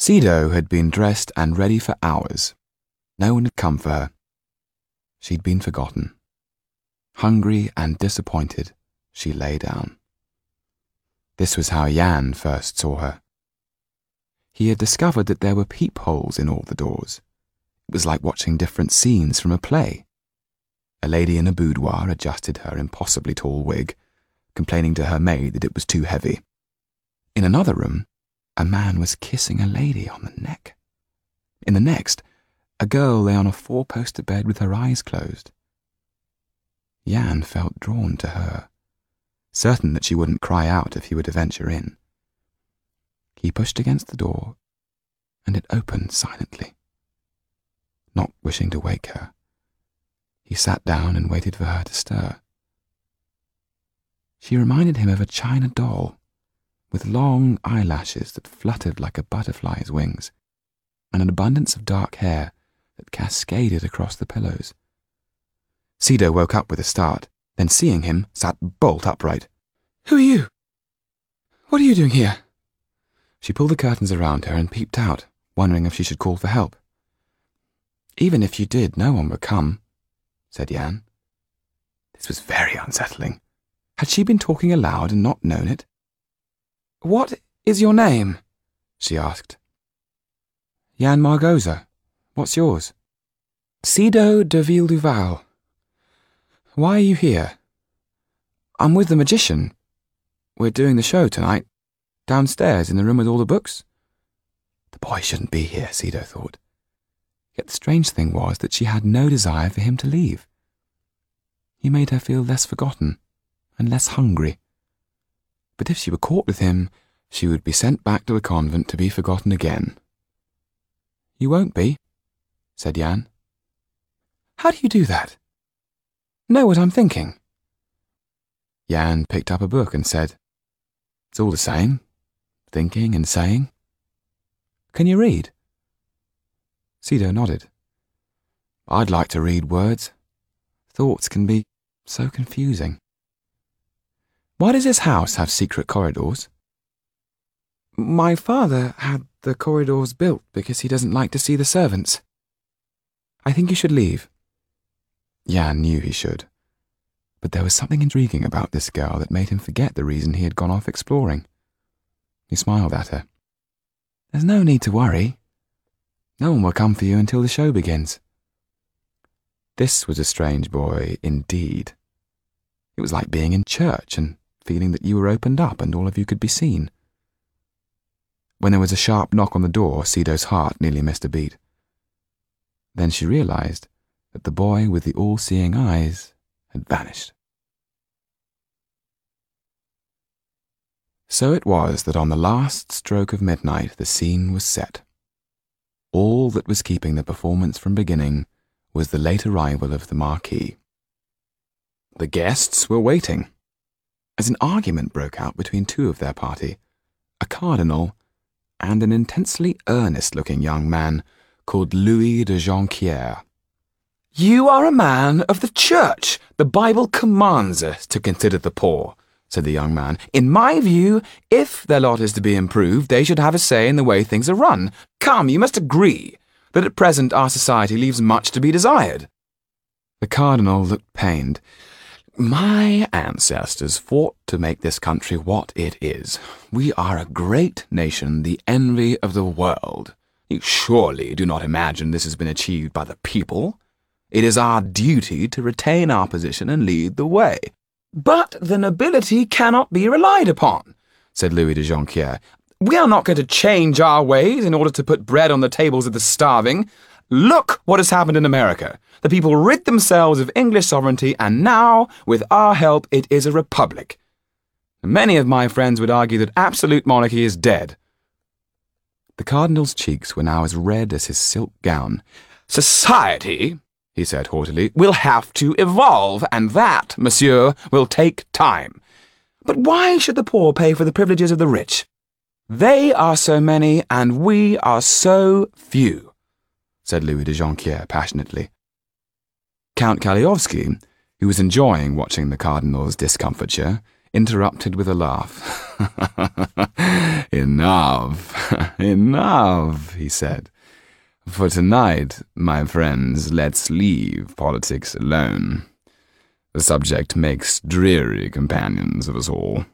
Sido had been dressed and ready for hours. No one had come for her. She'd been forgotten. Hungry and disappointed, she lay down. This was how Yann first saw her. He had discovered that there were peepholes in all the doors. It was like watching different scenes from a play. A lady in a boudoir adjusted her impossibly tall wig, complaining to her maid that it was too heavy. In another room, a man was kissing a lady on the neck. In the next, a girl lay on a four poster bed with her eyes closed. Yann felt drawn to her, certain that she wouldn't cry out if he were to venture in. He pushed against the door, and it opened silently. Not wishing to wake her, he sat down and waited for her to stir. She reminded him of a china doll, with long eyelashes that fluttered like a butterfly's wings, and an abundance of dark hair that cascaded across the pillows. Sido woke up with a start, then seeing him, sat bolt upright. Who are you? What are you doing here? She pulled the curtains around her and peeped out, wondering if she should call for help. Even if you did, no one would come, said Yann. This was very unsettling. Had she been talking aloud and not known it? What is your name? she asked. Yann Margoza. What's yours? Sido de Villeduval. Why are you here? I'm with the magician. We're doing the show tonight, downstairs in the room with all the books. The boy shouldn't be here, Sido thought. Yet the strange thing was that she had no desire for him to leave. He made her feel less forgotten and less hungry. But if she were caught with him, she would be sent back to the convent to be forgotten again. You won't be, said Yann. How do you do that? Know what I'm thinking? Yann picked up a book and said, It's all the same, thinking and saying. Can you read? Sido nodded. I'd like to read words. Thoughts can be so confusing. Why does this house have secret corridors? My father had the corridors built because he doesn't like to see the servants. I think you should leave. Yann knew he should. But there was something intriguing about this girl that made him forget the reason he had gone off exploring. He smiled at her. There's no need to worry. No one will come for you until the show begins. This was a strange boy indeed. It was like being in church and feeling that you were opened up and all of you could be seen. When there was a sharp knock on the door, Sido's heart nearly missed a beat. Then she realized that the boy with the all seeing eyes had vanished. So it was that on the last stroke of midnight the scene was set. All that was keeping the performance from beginning was the late arrival of the Marquis. The guests were waiting, as an argument broke out between two of their party, a cardinal and an intensely earnest-looking young man called Louis de Jonquière. You are a man of the church. The Bible commands us to consider the poor, said the young man. In my view, if their lot is to be improved, they should have a say in the way things are run. Come, you must agree that at present our society leaves much to be desired. The cardinal looked pained. My ancestors fought to make this country what it is. We are a great nation, the envy of the world. You surely do not imagine this has been achieved by the people. It is our duty to retain our position and lead the way. But the nobility cannot be relied upon, said Louis de Jonquière. We are not going to change our ways in order to put bread on the tables of the starving. Look what has happened in America. The people rid themselves of English sovereignty, and now, with our help, it is a republic. Many of my friends would argue that absolute monarchy is dead. The cardinal's cheeks were now as red as his silk gown. Society, he said haughtily, will have to evolve, and that, monsieur, will take time. But why should the poor pay for the privileges of the rich? They are so many, and we are so few, said Louis de Jonquière passionately. Count Kalliovski, who was enjoying watching the cardinal's discomfiture, interrupted with a laugh. enough, enough, he said. For tonight, my friends, let's leave politics alone. The subject makes dreary companions of us all.